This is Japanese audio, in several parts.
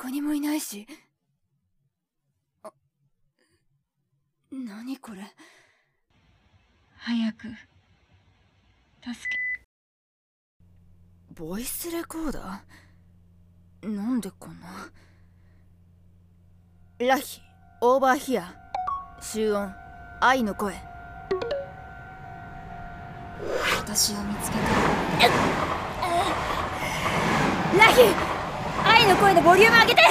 こにもいないし。あ、何これ？早く、助け。ボイスレコーダー？なんでこんな？ラヒ、オーバーヒア。集音、愛の声。私を見つけた。ラヒ愛の声でボリューム上げて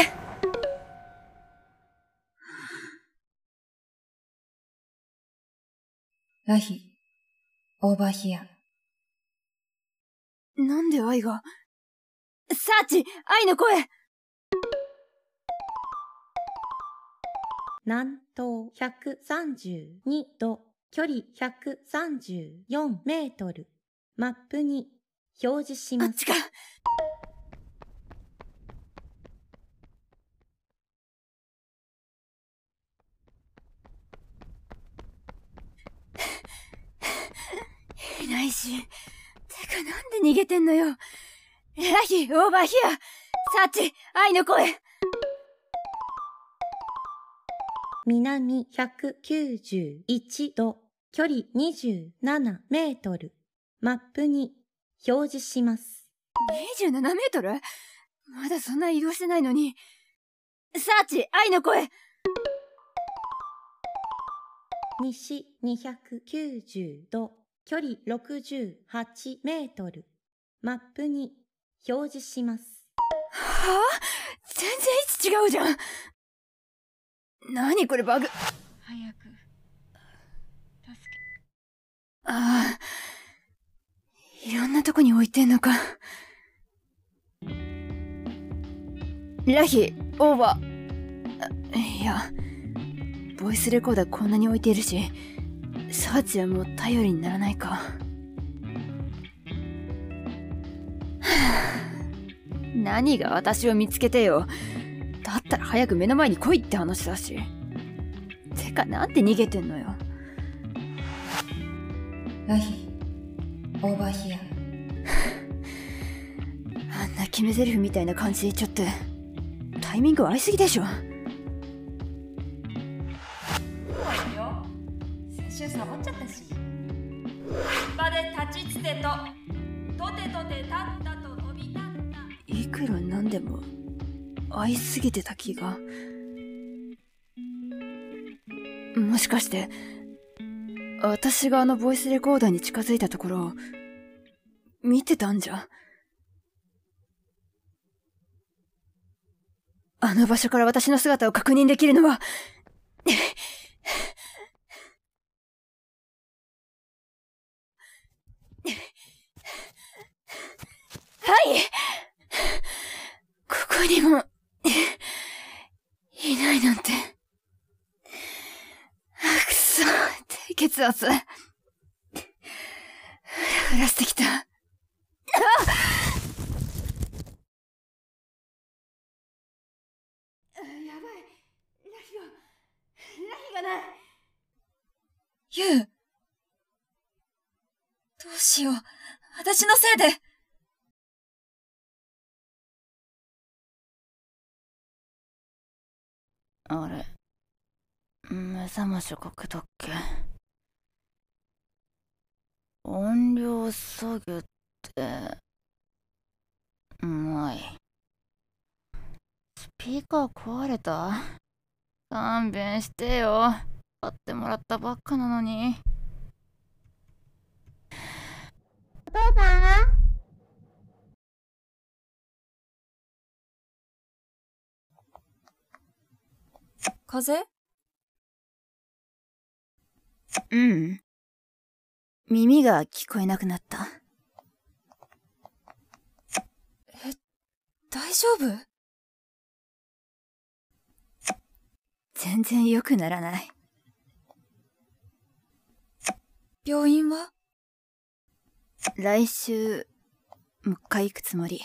ラヒ、オーバーヒア。なんで愛が？サーチ愛の声南東132度、距離134メートル。マップに表示します。あっちかいないし。てかなんで逃げてんのよ。ラヒ、オーバーヒアサーチ、愛の声南191度、距離27メートル。マップに表示します。27メートル？まだそんな移動してないのに。サーチ、愛の声西290度、距離68メートル。マップに表示します。はあ？全然位置違うじゃん。何これバグ。早く、助け。ああ。いろんなとこに置いてんのか。ラヒオーバー。あいや。ボイスレコーダーこんなに置いているしサーチはもう頼りにならないか何が私を見つけてよ。だったら早く目の前に来いって話だし。てかなんで逃げてんのよ。ラヒ、オーバーヒア。あんな決め台詞みたいな感じで言っちゃってタイミング合いすぎでしょ。よ。先週サボっちゃったし。場で立ちつてととてとて立ったいくらなんでも合いすぎてた気が。もしかして私があのボイスレコーダーに近づいたところを見てたんじゃ？あの場所から私の姿を確認できるのははい ここにも、いないなんて。あくそ、低血圧。ふらふらしてきた。あやばい。ラヒが、ラヒがない。ユウ。どうしよう。私のせいで。あれ、目覚ましかけたっけ音量下げて、うまい。スピーカー壊れた？勘弁してよ。買ってもらったばっかなのに。お父さん風？邪うん。耳が聞こえなくなった。大丈夫？全然良くならない。病院は？来週、もう一回行くつもり。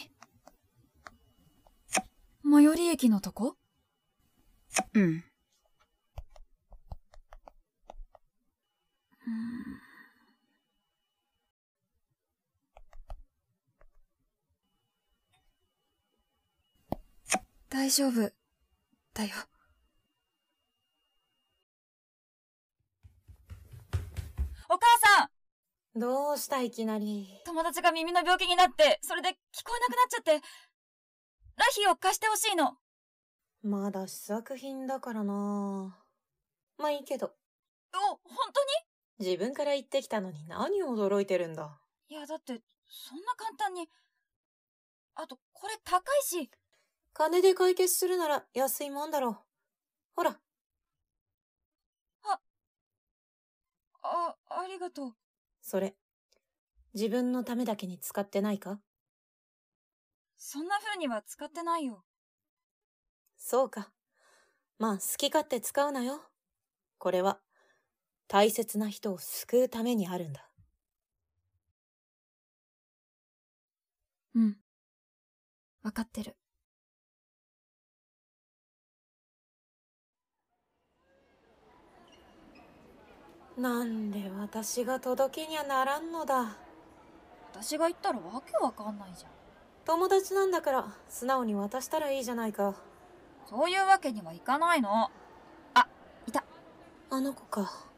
最寄り駅のとこ？うん。大丈夫。だよ。お母さんどうしたいきなり？友達が耳の病気になって、それで聞こえなくなっちゃって、ラヒを貸してほしいの。まだ試作品だからなまあいいけど、お、本当に？自分から言ってきたのに何を驚いてるんだ？いや、だって、そんな簡単に。あと、これ高いし。金で解決するなら安いもんだろう。ほら、あ、ありがとう。それ。自分のためだけに使ってないか？そんな風には使ってないよ。そうか。まあ好き勝手使うなよ。これは、大切な人を救うためにあるんだ。うん。わかってる。なんで私が届けにゃならんのだ。私が言ったらわけわかんないじゃん。友達なんだから素直に渡したらいいじゃないか。そういうわけにはいかないの。あ、いた。あの子か。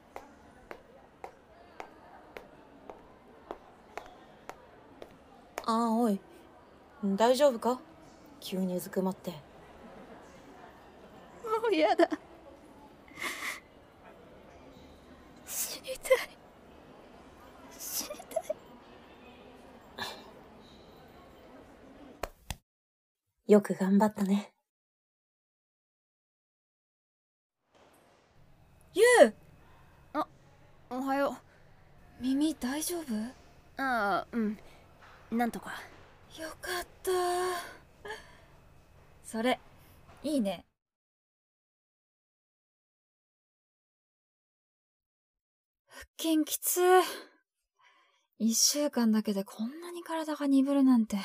ああ、おい。大丈夫か？急にうずくまって。もうやだ。死にたい。死にたい。よく頑張ったね。ゆうおはよ耳大丈夫？うああうんなんとかよかった。それ、いいね。腹筋きつ。一週間だけでこんなに体が鈍るなんて。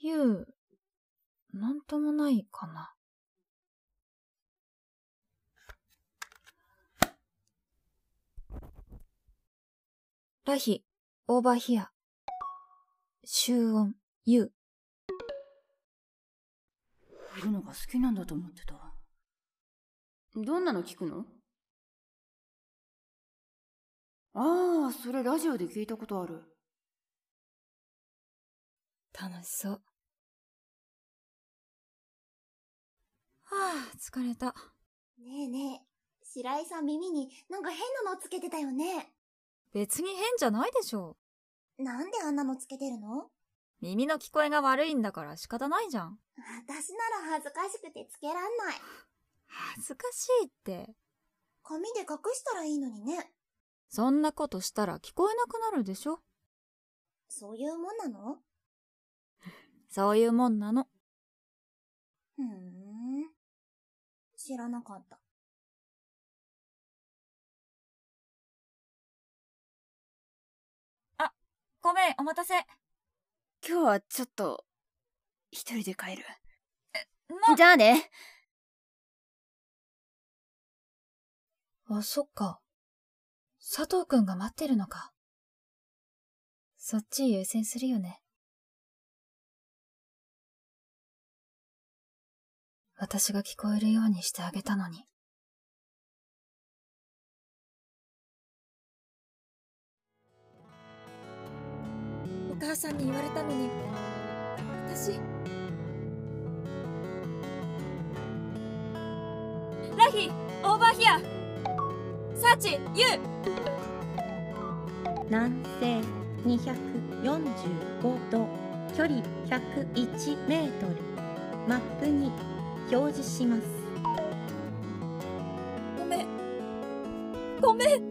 ゆう、なんともないかな。ラヒ、オーバーヒア。集音、ユウ。いるのが好きなんだと思ってたどんなの聞くの？ああそれラジオで聞いたことある楽しそう。はあ、疲れた。ねえねえ、白井さん耳になんか変なのつけてたよね。別に変じゃないでしょ。なんであんなのつけてるの？耳の聞こえが悪いんだから仕方ないじゃん。私なら恥ずかしくてつけらんない。恥ずかしいって。紙で隠したらいいのにね。そんなことしたら聞こえなくなるでしょそういうもんなの？そういうもんなの。ふーん。知らなかった。ごめん、お待たせ。今日はちょっと一人で帰るな、じゃあねあ、そっか。佐藤くんが待ってるのか。そっち優先するよね。私が聞こえるようにしてあげたのに。母さんに言われたのに、私、ラヒ、オーバーヒア。サーチ、ユウ。南西245度、距離101メートル。マップに表示します。ごめん。ごめん。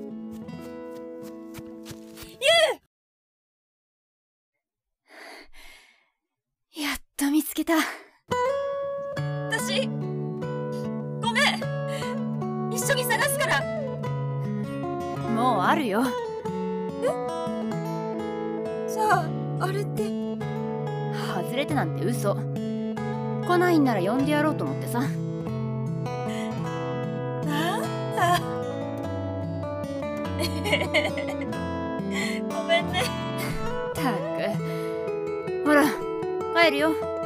もうあるよ。じゃあ、あれって、外れてなんて嘘。来ないんなら呼んでやろうと思ってさ。なんだ。ごめんね。たく。ほら帰えるよ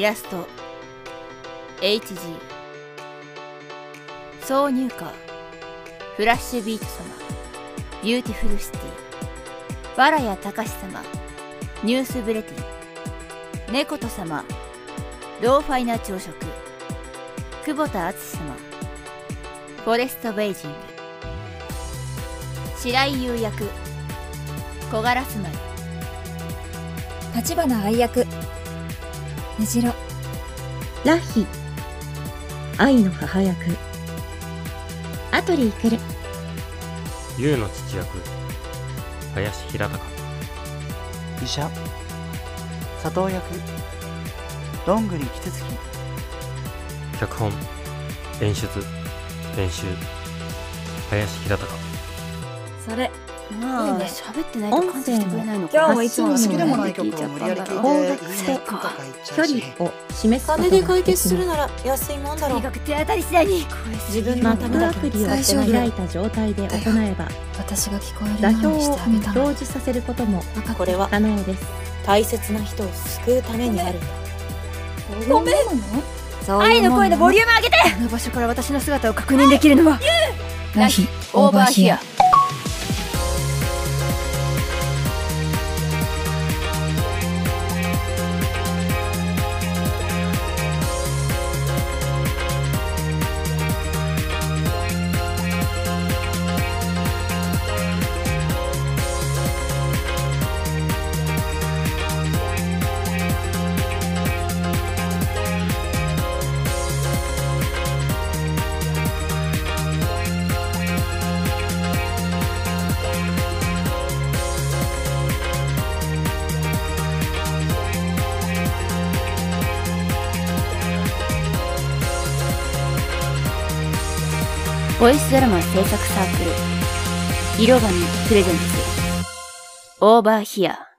イラスト。HG 挿入歌。フラッシュビート様。ビューティフルシティ。バラヤ隆様。ニュースブレティ猫と様。ローファイな朝食。久保田敦様。フォレストベイジング。白井優役。小柄住まい立花愛役。じろラヒ。愛の母役。アトリー来る。優の父役。林平隆。医者。佐藤役。どんぐりキツツキ脚本。演出。編集。林平隆。それまあ喋ってないと感知してくれないのか今日もいつも好きなものに聞いちゃったんだろう方角と距離を示すことで解決するなら安いもんだろう。とにかく手当たり次第に自分のためだけップアプリを大丈夫開いた状態で行えば私が聞こえるようにしてあげたの。表示させることもこれは可能です。大切な人を救うためにあるんだ。ごめん。愛の声のボリューム上げて。この場所から私の姿を確認できるのはラヒオーバーヒアボイスドラマ制作サークル。色紙プレゼンツ。オーバーヒア